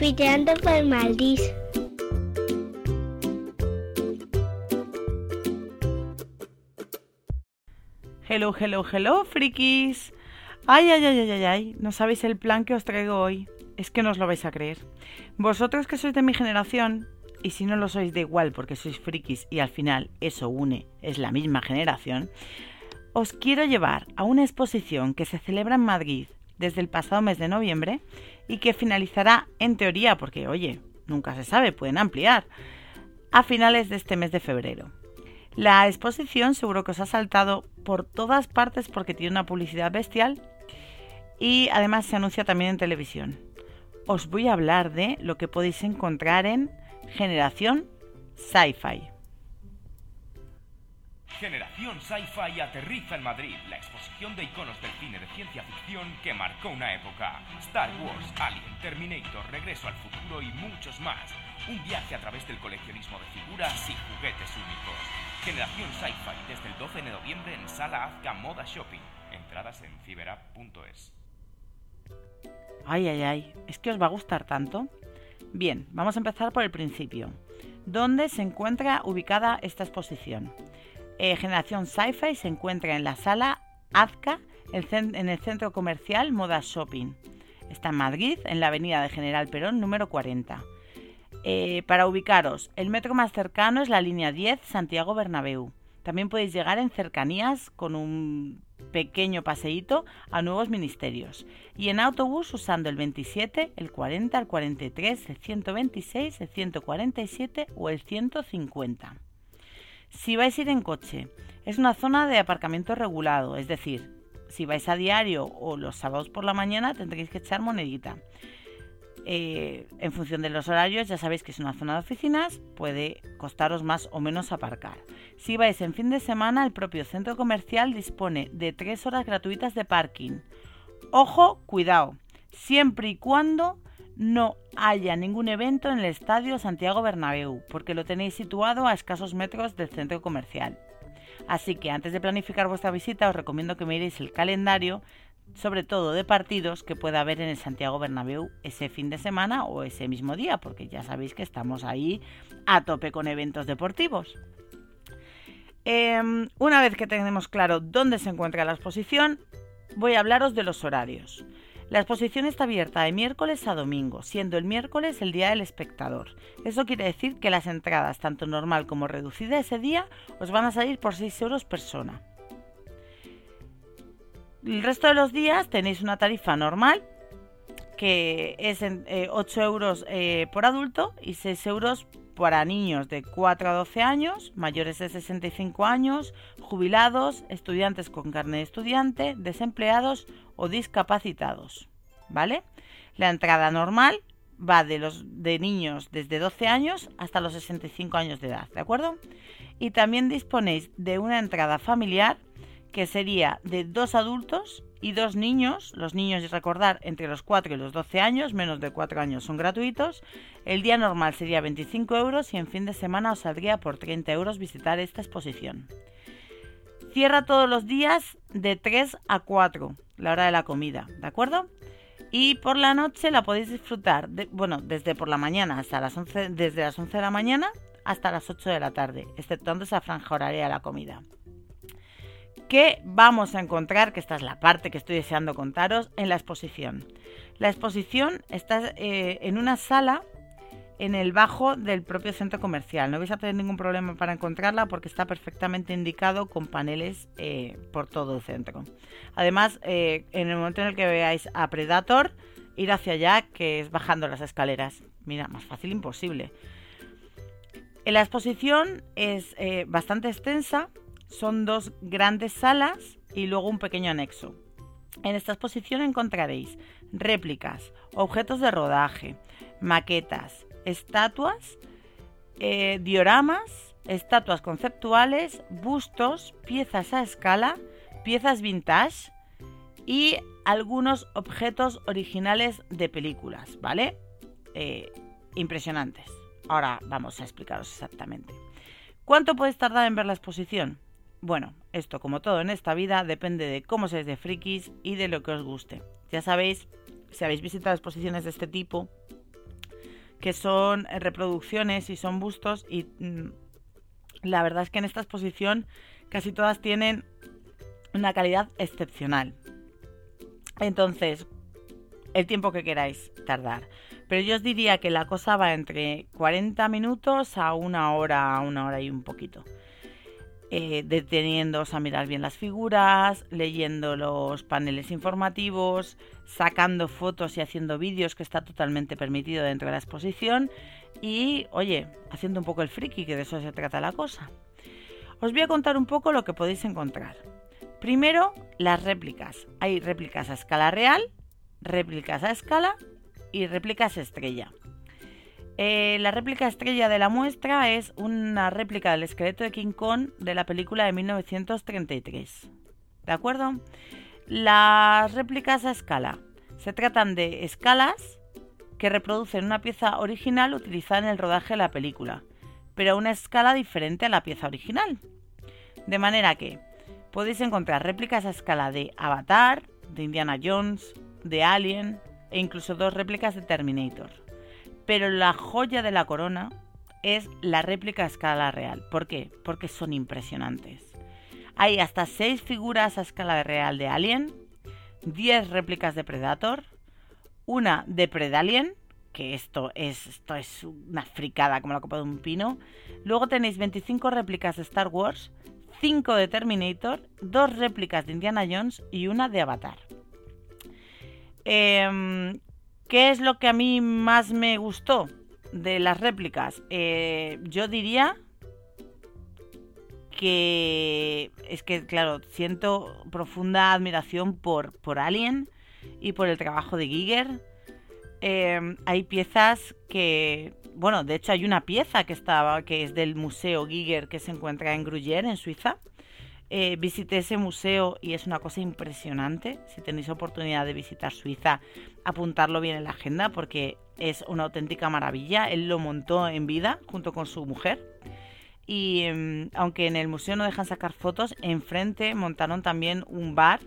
Anfiteando por Madrid. Hello, hello, hello, frikis. Ay, ay, ay, ay, ay, ay, no sabéis el plan que os traigo hoy. Es que no os lo vais a creer. Vosotros que sois de mi generación, y si no lo sois de igual porque sois frikis y al final eso une, es la misma generación, os quiero llevar a una exposición que se celebra en Madrid desde el pasado mes de noviembre y que finalizará en teoría, porque oye, nunca se sabe, pueden ampliar, a finales de este mes de febrero. La exposición seguro que os ha saltado por todas partes porque tiene una publicidad bestial y además se anuncia también en televisión. Os voy a hablar de lo que podéis encontrar en Generación Sci-Fi. Generación Sci-Fi aterriza en Madrid, la exposición de iconos del cine de ciencia ficción que marcó una época. Star Wars, Alien, Terminator, Regreso al futuro y muchos más. Un viaje a través del coleccionismo de figuras y juguetes únicos. Generación Sci-Fi desde el 12 de noviembre en Sala Azca Moda Shopping. Entradas en fibera.es. Ay, ay, ay, ¿es que os va a gustar tanto? Bien, vamos a empezar por el principio. ¿Dónde se encuentra ubicada esta exposición? Eh, Generación Sci-Fi se encuentra en la sala Azca, en el centro comercial Moda Shopping. Está en Madrid, en la avenida de General Perón número 40. Eh, para ubicaros, el metro más cercano es la línea 10 Santiago Bernabéu. También podéis llegar en cercanías con un pequeño paseíto a nuevos ministerios. Y en autobús usando el 27, el 40, el 43, el 126, el 147 o el 150. Si vais a ir en coche, es una zona de aparcamiento regulado, es decir, si vais a diario o los sábados por la mañana tendréis que echar monedita. Eh, en función de los horarios, ya sabéis que es una zona de oficinas, puede costaros más o menos aparcar. Si vais en fin de semana, el propio centro comercial dispone de tres horas gratuitas de parking. Ojo, cuidado, siempre y cuando no haya ningún evento en el estadio Santiago Bernabéu, porque lo tenéis situado a escasos metros del centro comercial. Así que antes de planificar vuestra visita os recomiendo que miréis el calendario, sobre todo de partidos que pueda haber en el Santiago Bernabéu ese fin de semana o ese mismo día, porque ya sabéis que estamos ahí a tope con eventos deportivos. Em, una vez que tenemos claro dónde se encuentra la exposición, voy a hablaros de los horarios. La exposición está abierta de miércoles a domingo, siendo el miércoles el día del espectador. Eso quiere decir que las entradas, tanto normal como reducida ese día, os van a salir por 6 euros persona. El resto de los días tenéis una tarifa normal, que es en, 8 eh, euros eh, por adulto y 6 euros para niños de 4 a 12 años, mayores de 65 años, jubilados, estudiantes con carnet de estudiante, desempleados o discapacitados. ¿Vale? La entrada normal va de los de niños desde 12 años hasta los 65 años de edad, ¿de acuerdo? Y también disponéis de una entrada familiar que sería de dos adultos y dos niños, los niños, recordar, entre los 4 y los 12 años, menos de 4 años son gratuitos. El día normal sería 25 euros y en fin de semana os saldría por 30 euros visitar esta exposición. Cierra todos los días de 3 a 4, la hora de la comida, ¿de acuerdo? Y por la noche la podéis disfrutar, bueno, desde por la mañana hasta las 11, desde las 11 de la mañana hasta las 8 de la tarde, exceptuando esa franja horaria de la comida. ¿Qué vamos a encontrar? Que esta es la parte que estoy deseando contaros en la exposición. La exposición está eh, en una sala en el bajo del propio centro comercial. No vais a tener ningún problema para encontrarla porque está perfectamente indicado con paneles eh, por todo el centro. Además, eh, en el momento en el que veáis a Predator, ir hacia allá, que es bajando las escaleras. Mira, más fácil imposible. La exposición es bastante extensa, son dos grandes salas y luego un pequeño anexo. En esta exposición encontraréis réplicas, objetos de rodaje, maquetas, estatuas, eh, dioramas, estatuas conceptuales, bustos, piezas a escala, piezas vintage y algunos objetos originales de películas, ¿vale? Eh, impresionantes. Ahora vamos a explicaros exactamente. ¿Cuánto podéis tardar en ver la exposición? Bueno, esto como todo en esta vida depende de cómo seáis de frikis y de lo que os guste. Ya sabéis, si habéis visitado exposiciones de este tipo, que son reproducciones y son bustos y mm, la verdad es que en esta exposición casi todas tienen una calidad excepcional. Entonces, el tiempo que queráis tardar. Pero yo os diría que la cosa va entre 40 minutos a una hora, una hora y un poquito. Eh, deteniéndoos a mirar bien las figuras, leyendo los paneles informativos, sacando fotos y haciendo vídeos que está totalmente permitido dentro de la exposición y, oye, haciendo un poco el friki, que de eso se trata la cosa. Os voy a contar un poco lo que podéis encontrar. Primero, las réplicas. Hay réplicas a escala real, réplicas a escala y réplicas estrella. Eh, la réplica estrella de la muestra es una réplica del esqueleto de King Kong de la película de 1933. ¿De acuerdo? Las réplicas a escala. Se tratan de escalas que reproducen una pieza original utilizada en el rodaje de la película, pero a una escala diferente a la pieza original. De manera que podéis encontrar réplicas a escala de Avatar, de Indiana Jones, de Alien e incluso dos réplicas de Terminator. Pero la joya de la corona es la réplica a escala real. ¿Por qué? Porque son impresionantes. Hay hasta 6 figuras a escala real de Alien, 10 réplicas de Predator, una de Predalien, que esto es, esto es una fricada como la copa de un pino. Luego tenéis 25 réplicas de Star Wars, 5 de Terminator, 2 réplicas de Indiana Jones y una de Avatar. Em, ¿Qué es lo que a mí más me gustó de las réplicas? Eh, yo diría que es que, claro, siento profunda admiración por, por Alien y por el trabajo de Giger. Em, hay piezas que, bueno, de hecho hay una pieza que estaba, que es del Museo Giger que se encuentra en Gruyère, en Suiza, eh, visité ese museo y es una cosa impresionante. Si tenéis oportunidad de visitar Suiza, apuntarlo bien en la agenda porque es una auténtica maravilla. Él lo montó en vida junto con su mujer. Y em, aunque en el museo no dejan sacar fotos, enfrente montaron también un bar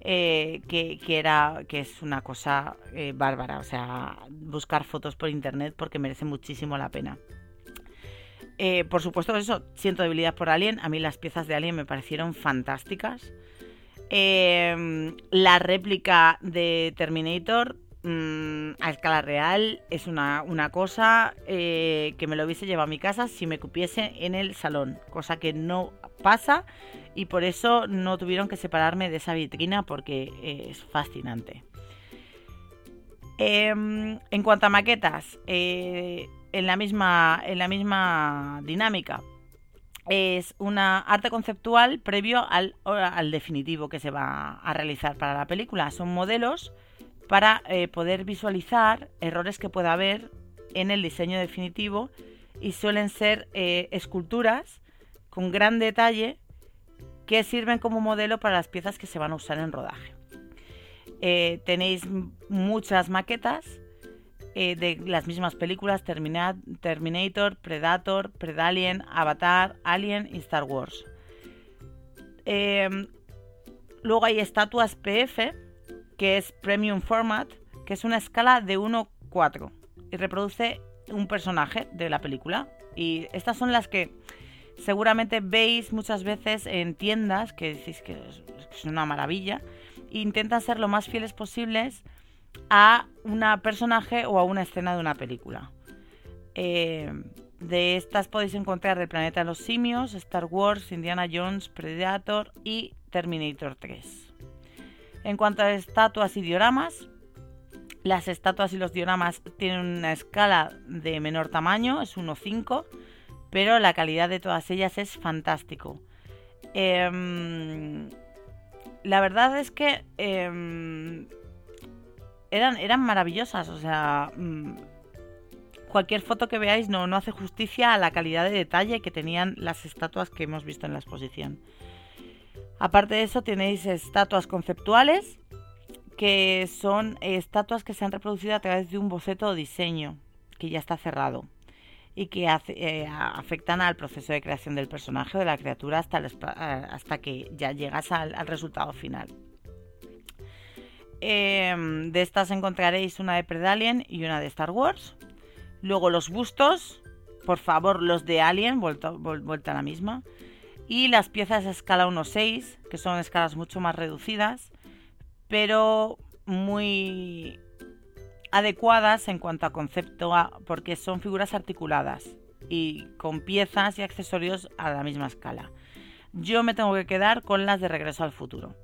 eh, que, era que es una cosa eh, bárbara. O sea, buscar fotos por internet porque merece muchísimo la pena. Eh, por supuesto, eso, siento debilidad por Alien. A mí las piezas de Alien me parecieron fantásticas. Em, la réplica de Terminator mm, a escala real es una, cosa eh, que me lo hubiese llevado a mi casa si me cupiese en el salón, cosa que no pasa y por eso no tuvieron que separarme de esa vitrina porque es fascinante. Em, en cuanto a maquetas, eh, en la misma, en la misma dinámica. Es una arte conceptual previo al, definitivo que se va a realizar para la película. Son modelos para eh, poder visualizar errores que pueda haber en el diseño definitivo y suelen ser eh, esculturas con gran detalle que sirven como modelo para las piezas que se van a usar en rodaje. Eh, tenéis muchas maquetas eh, de las mismas películas Terminator, Predator, Predalien, Avatar, Alien y Star Wars. Em, luego hay estatuas PF, que es Premium Format, que es una escala de 1-4 y reproduce un personaje de la película. Y estas son las que seguramente veis muchas veces en tiendas que decís que es una maravilla. E intentan ser lo más fieles posibles a un personaje o a una escena de una película. Eh, de estas podéis encontrar El planeta de los simios, Star Wars, Indiana Jones, Predator y Terminator 3. En cuanto a estatuas y dioramas, las estatuas y los dioramas tienen una escala de menor tamaño, es 1.5, pero la calidad de todas ellas es fantástico. Em, la verdad es que em, eran, maravillosas, o sea, mm, cualquier foto que veáis no, no hace justicia a la calidad de detalle que tenían las estatuas que hemos visto en la exposición. Aparte de eso tenéis estatuas conceptuales, que son estatuas que se han reproducido a través de un boceto o diseño que ya está cerrado y que eh, afectan al proceso de creación del personaje o de la criatura hasta, eh, hasta que ya llegas al resultado final. Em, de estas encontraréis una de Predalien y una de Star Wars. Luego los bustos, por favor, los de Alien, vuelta, vuelta a la misma. Y las piezas a escala 1.6, que son escalas mucho más reducidas, pero muy adecuadas en cuanto a concepto, porque son figuras articuladas y con piezas y accesorios a la misma escala. Yo me tengo que quedar con las de Regreso al Futuro,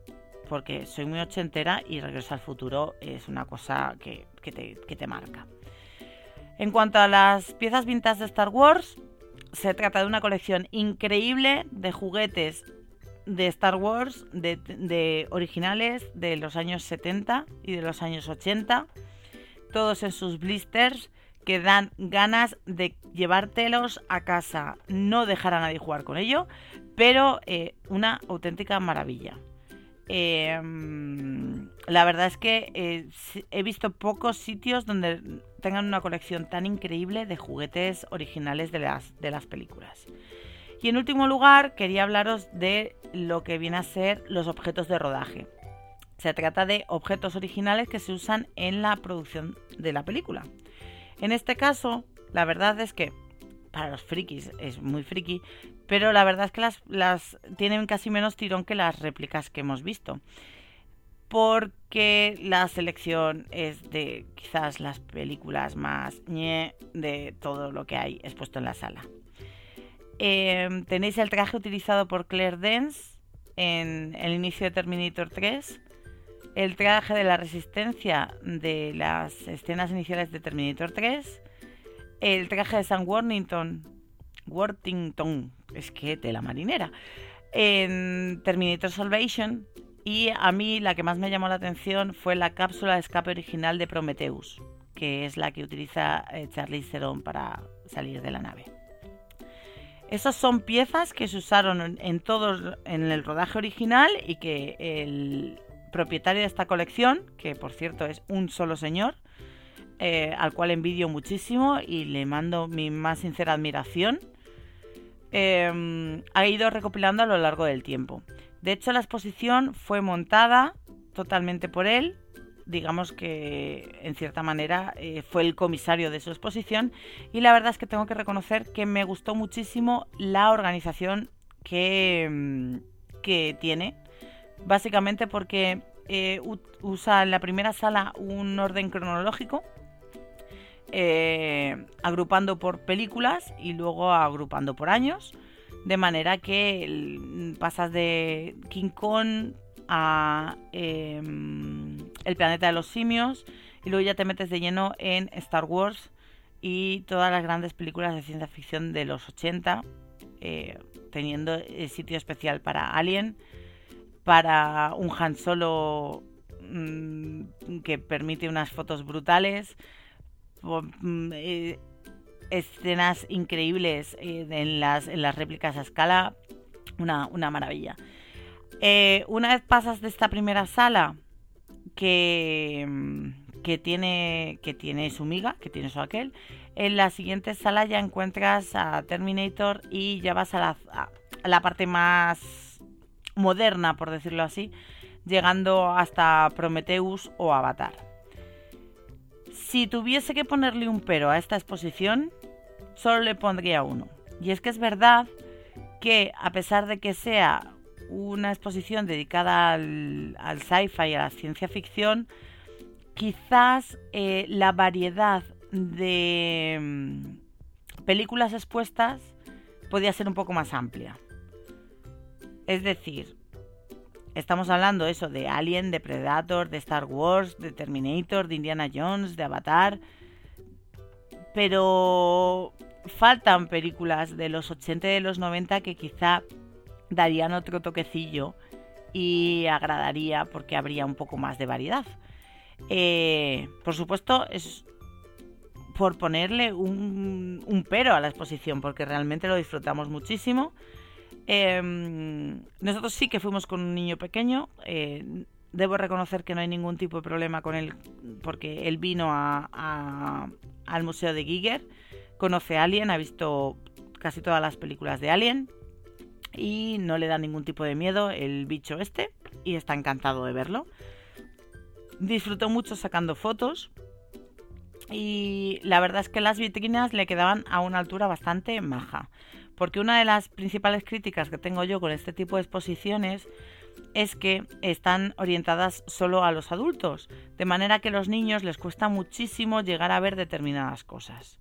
porque soy muy ochentera y Regreso al Futuro es una cosa que, te, marca. En cuanto a las piezas vintage de Star Wars, se trata de una colección increíble de juguetes de Star Wars, de, originales de los años 70 y de los años 80, todos en sus blisters que dan ganas de llevártelos a casa. No dejar a nadie jugar con ello, pero eh, una auténtica maravilla. Em, la verdad es que eh, he visto pocos sitios donde tengan una colección tan increíble de juguetes originales de las, de las películas. Y en último lugar, quería hablaros de lo que viene a ser los objetos de rodaje. Se trata de objetos originales que se usan en la producción de la película. En este caso, la verdad es que para los frikis es muy friki, pero la verdad es que las, tienen casi menos tirón que las réplicas que hemos visto. Porque la selección es de quizás las películas más ñe de todo lo que hay expuesto en la sala. Em, tenéis el traje utilizado por Claire Dance en el inicio de Terminator 3, el traje de la resistencia de las escenas iniciales de Terminator 3, el traje de Sam Worthington, Worthington, es que de la marinera, en Terminator Salvation, y a mí la que más me llamó la atención fue la cápsula de escape original de Prometheus, que es la que utiliza eh, Charlie Theron para salir de la nave. Esas son piezas que se usaron en todos en el rodaje original y que el propietario de esta colección, que por cierto es un solo señor, eh, al cual envidio muchísimo y le mando mi más sincera admiración, em, ha ido recopilando a lo largo del tiempo. De hecho, la exposición fue montada totalmente por él. Digamos que en cierta manera eh, fue el comisario de su exposición. Y la verdad es que tengo que reconocer que me gustó muchísimo la organización que, mm, que tiene, básicamente porque eh, usa en la primera sala un orden cronológico, eh, agrupando por películas y luego agrupando por años, de manera que pasas de King Kong a em, El planeta de los simios y luego ya te metes de lleno en Star Wars y todas las grandes películas de ciencia ficción de los 80, eh, teniendo sitio especial para Alien, para un Han Solo mm, que permite unas fotos brutales, eh, escenas increíbles eh, en, las, en las réplicas a escala, una, una maravilla. Eh, una vez pasas de esta primera sala que, mm, que, tiene, que tiene su miga, que tiene su aquel, en la siguiente sala ya encuentras a Terminator y ya vas a la, a la parte más moderna, por decirlo así, llegando hasta Prometheus o Avatar. Si tuviese que ponerle un pero a esta exposición, solo le pondría uno. Y es que es verdad que a pesar de que sea una exposición dedicada al, sci-fi y a la ciencia ficción, quizás eh, la variedad de mm, películas expuestas podría ser un poco más amplia. Es decir, estamos hablando eso de Alien, de Predator, de Star Wars, de Terminator, de Indiana Jones, de Avatar, pero faltan películas de los 80 y de los 90 que quizá darían otro toquecillo y agradaría porque habría un poco más de variedad. Eh, por supuesto, es por ponerle un, pero a la exposición, porque realmente lo disfrutamos muchísimo. Em, nosotros sí que fuimos con un niño pequeño. Eh, debo reconocer que no hay ningún tipo de problema con él, porque él vino al Museo de Giger, conoce a Alien, ha visto casi todas las películas de Alien y no le da ningún tipo de miedo el bicho este y está encantado de verlo. Disfrutó mucho sacando fotos. y la verdad es que las vitrinas le quedaban a una altura bastante maja. Porque una de las principales críticas que tengo yo con este tipo de exposiciones es que están orientadas solo a los adultos, de manera que a los niños les cuesta muchísimo llegar a ver determinadas cosas.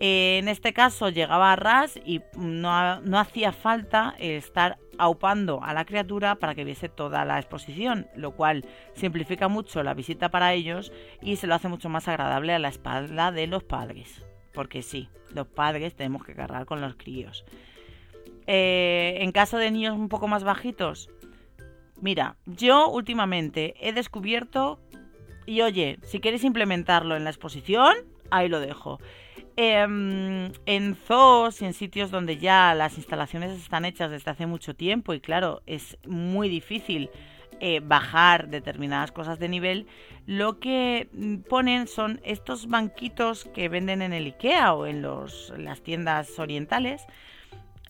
Eh, en este caso llegaba a ras y no, no, hacía falta estar aupando a la criatura para que viese toda la exposición, lo cual simplifica mucho la visita para ellos y se lo hace mucho más agradable a la espalda de los padres. Porque sí, los padres tenemos que cargar con los críos. Eh, en caso de niños un poco más bajitos, mira, yo últimamente he descubierto, y oye, si queréis implementarlo en la exposición, ahí lo dejo. Em, en zoos y en sitios donde ya las instalaciones están hechas desde hace mucho tiempo y claro, es muy difícil eh, bajar determinadas cosas de nivel, lo que mm, ponen son estos banquitos que venden en el IKEA o en, los, las tiendas orientales.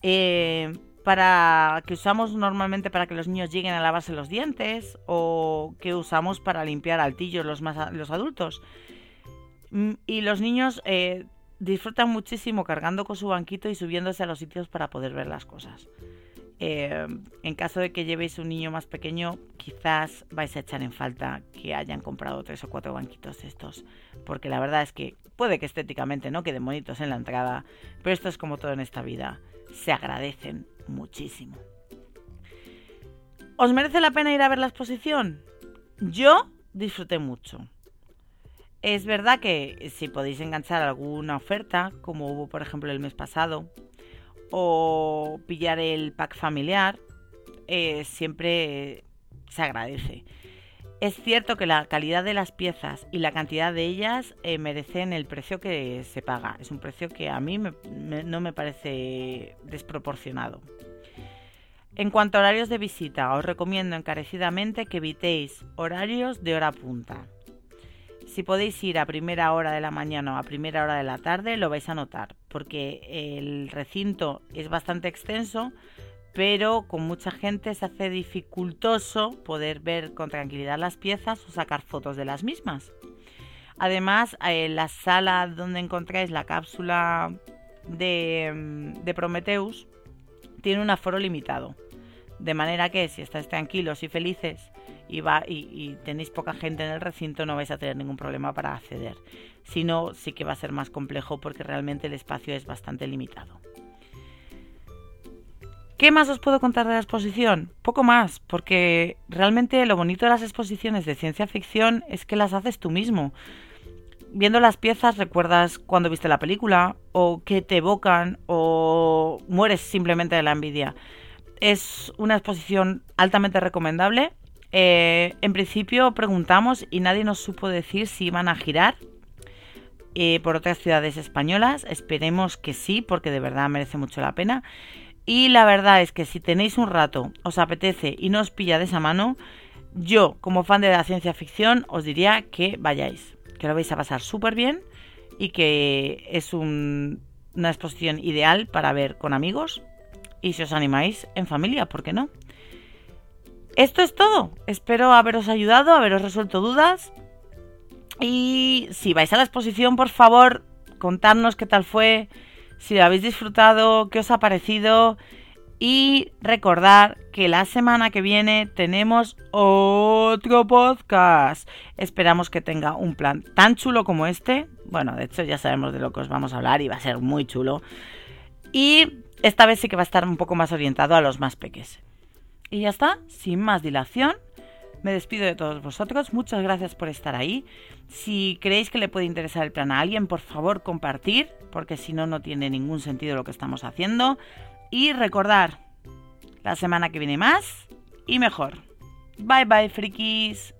Eh, para que usamos normalmente para que los niños lleguen a lavarse los dientes o que usamos para limpiar altillos los, más, los adultos. Mm, y los niños eh, disfrutan muchísimo cargando con su banquito y subiéndose a los sitios para poder ver las cosas. Eh, en caso de que llevéis un niño más pequeño, quizás vais a echar en falta que hayan comprado tres o cuatro banquitos estos, porque la verdad es que puede que estéticamente no queden bonitos en la entrada, pero esto es como todo en esta vida, se agradecen muchísimo. ¿Os merece la pena ir a ver la exposición? Yo disfruté mucho. Es verdad que si podéis enganchar alguna oferta, como hubo por ejemplo el mes pasado, o pillar el pack familiar, eh, siempre se agradece. Es cierto que la calidad de las piezas y la cantidad de ellas eh, merecen el precio que se paga. Es un precio que a mí no me parece desproporcionado. En cuanto a horarios de visita, os recomiendo encarecidamente que evitéis horarios de hora punta. Si podéis ir a primera hora de la mañana o a primera hora de la tarde, lo vais a notar, porque el recinto es bastante extenso, pero con mucha gente se hace dificultoso poder ver con tranquilidad las piezas o sacar fotos de las mismas. Además, en la sala donde encontráis la cápsula de, de Prometheus tiene un aforo limitado. De manera que si estáis tranquilos y felices y, va, y, tenéis poca gente en el recinto, no vais a tener ningún problema para acceder. Si no, sí que va a ser más complejo porque realmente el espacio es bastante limitado. ¿Qué más os puedo contar de la exposición? Poco más, porque realmente lo bonito de las exposiciones de ciencia ficción es que las haces tú mismo. Viendo las piezas recuerdas cuando viste la película, o que te evocan, o mueres simplemente de la envidia. Es una exposición altamente recomendable eh, en principio preguntamos y nadie nos supo decir si iban a girar eh, por otras ciudades españolas. Esperemos que sí, porque de verdad merece mucho la pena. Y la verdad es que si tenéis un rato, os apetece y no os pilla de esa mano, yo, como fan de la ciencia ficción, os diría que vayáis, que lo vais a pasar súper bien y que es una exposición ideal para ver con amigos y si os animáis en familia, ¿por qué no? Esto es todo. Espero haberos ayudado, haberos resuelto dudas. Y si vais a la exposición, por favor, contadnos qué tal fue, si lo habéis disfrutado, qué os ha parecido. Y recordar que la semana que viene tenemos otro podcast. Esperamos que tenga un plan tan chulo como este. Bueno, de hecho ya sabemos de lo que os vamos a hablar y va a ser muy chulo. Y esta vez sí que va a estar un poco más orientado a los más pequeños. Y ya está, sin más dilación. Me despido de todos vosotros. Muchas gracias por estar ahí. Si creéis que le puede interesar el plan a alguien, por favor compartir, porque si no, no tiene ningún sentido lo que estamos haciendo. Y recordar, la semana que viene más y mejor. Bye bye, frikis.